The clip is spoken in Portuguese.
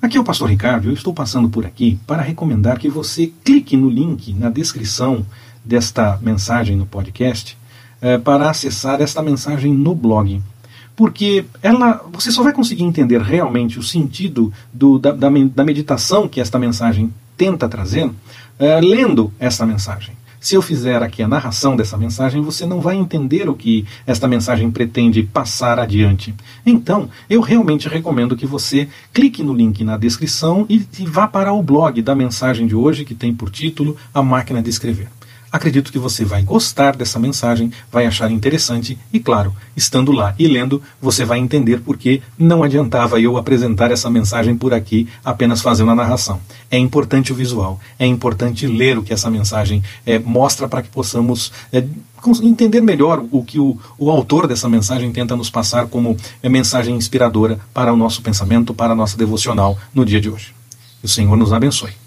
Aqui é o Pastor Ricardo. Eu estou passando por aqui para recomendar que você clique no link na descrição desta mensagem no podcast eh, para acessar esta mensagem no blog. Porque ela, você só vai conseguir entender realmente o sentido do, da, da, da meditação que esta mensagem tenta trazer eh, lendo esta mensagem. Se eu fizer aqui a narração dessa mensagem, você não vai entender o que esta mensagem pretende passar adiante. Então, eu realmente recomendo que você clique no link na descrição e vá para o blog da mensagem de hoje, que tem por título A Máquina de Escrever. Acredito que você vai gostar dessa mensagem, vai achar interessante e, claro, estando lá e lendo, você vai entender por que não adiantava eu apresentar essa mensagem por aqui apenas fazendo a narração. É importante o visual, é importante ler o que essa mensagem é, mostra para que possamos é, entender melhor o que o, o autor dessa mensagem tenta nos passar como é, mensagem inspiradora para o nosso pensamento, para a nossa devocional no dia de hoje. Que o Senhor nos abençoe.